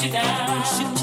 You down.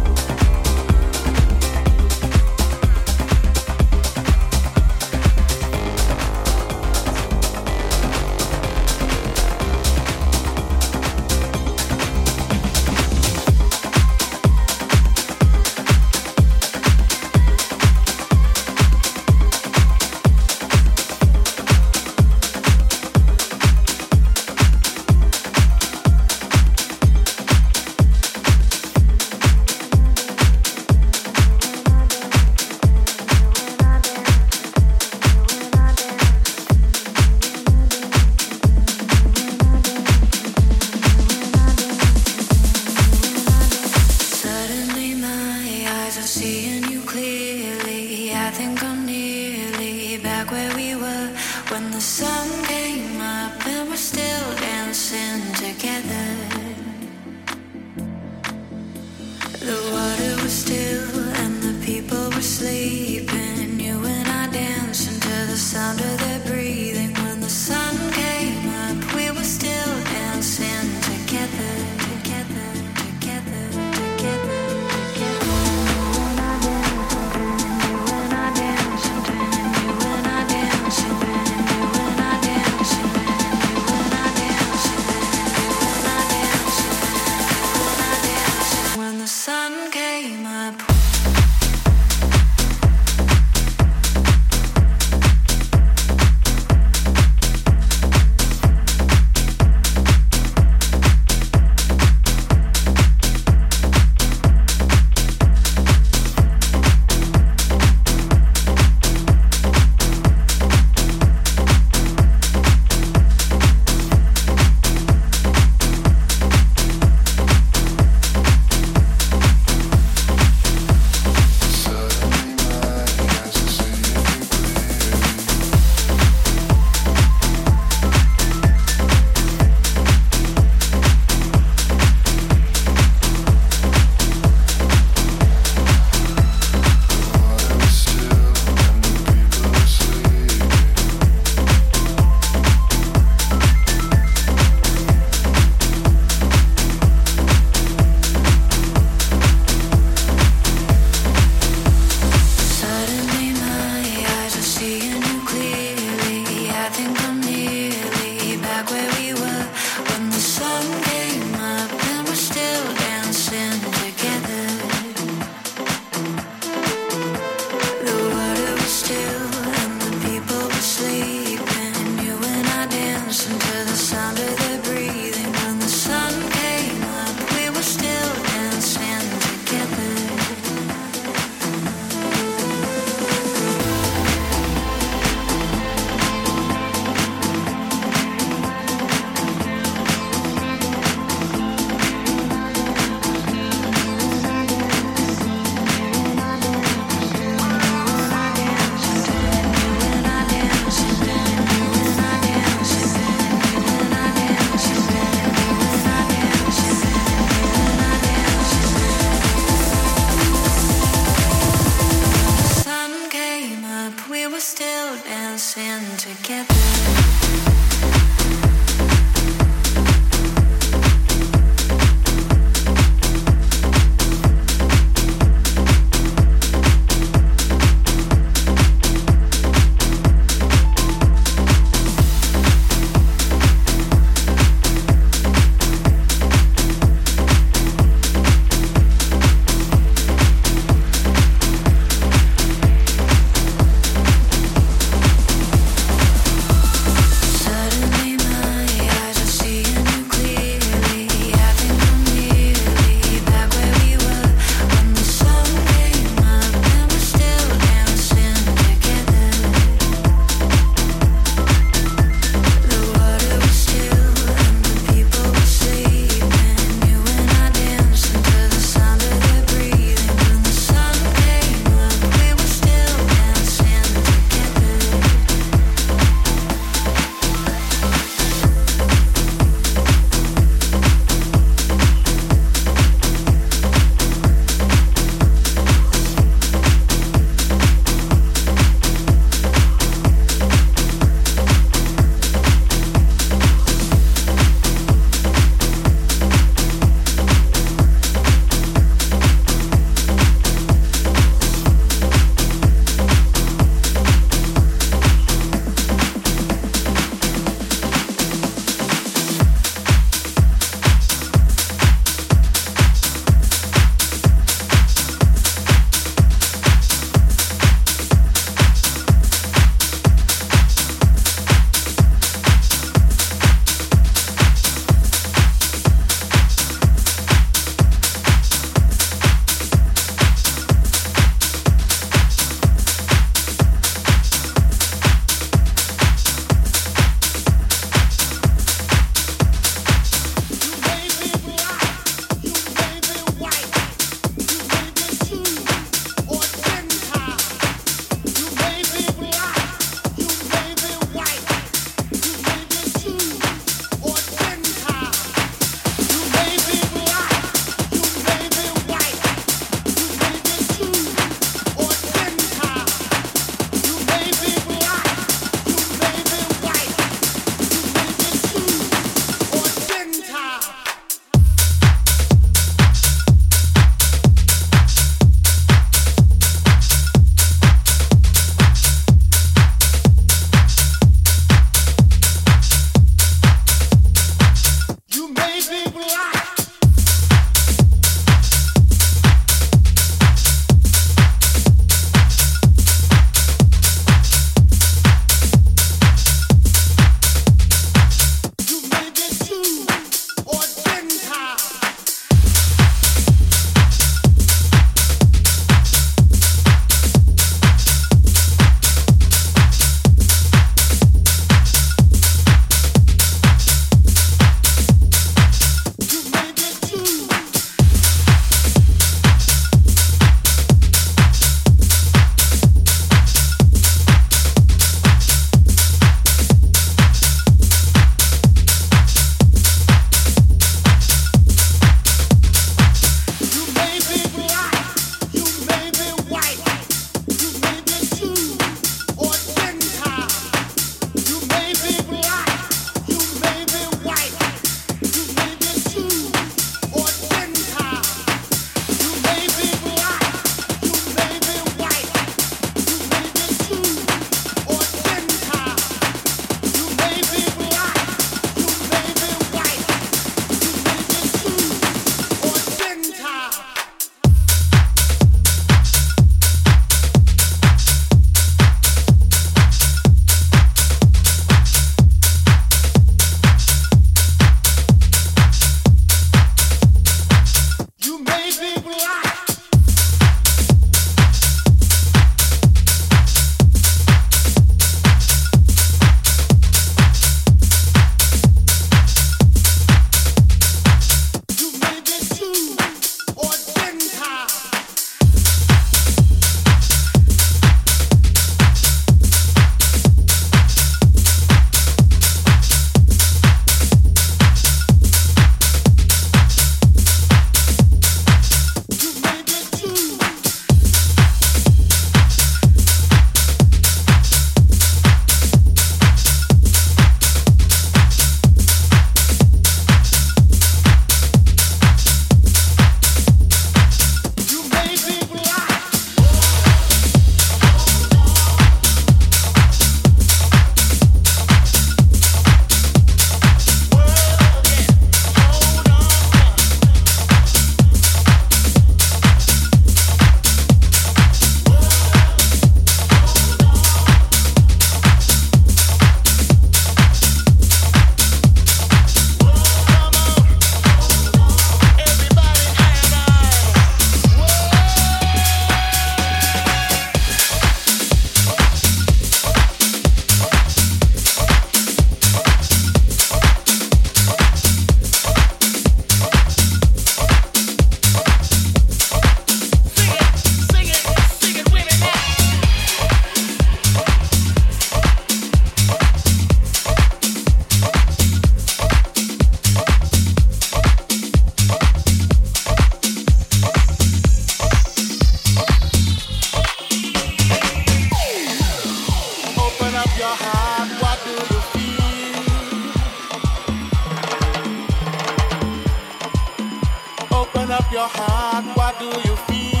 heart, what do you feel?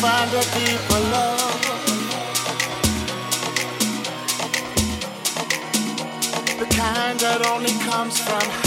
find a deeper love. The kind that only comes from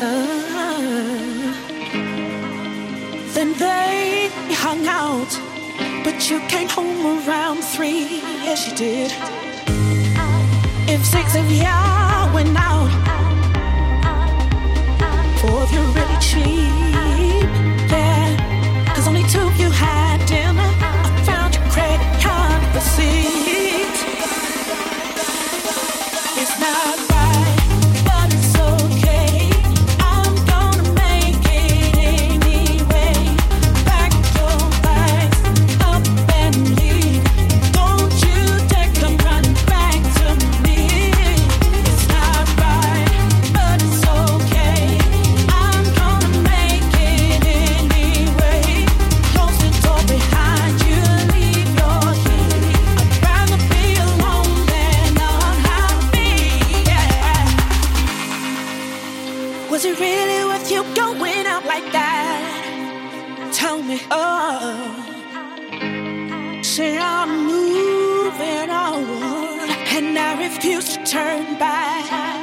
Uh, then they hung out, but you came home around three. as you did. If six of you went out, four of you really cheated. Refuse to turn back.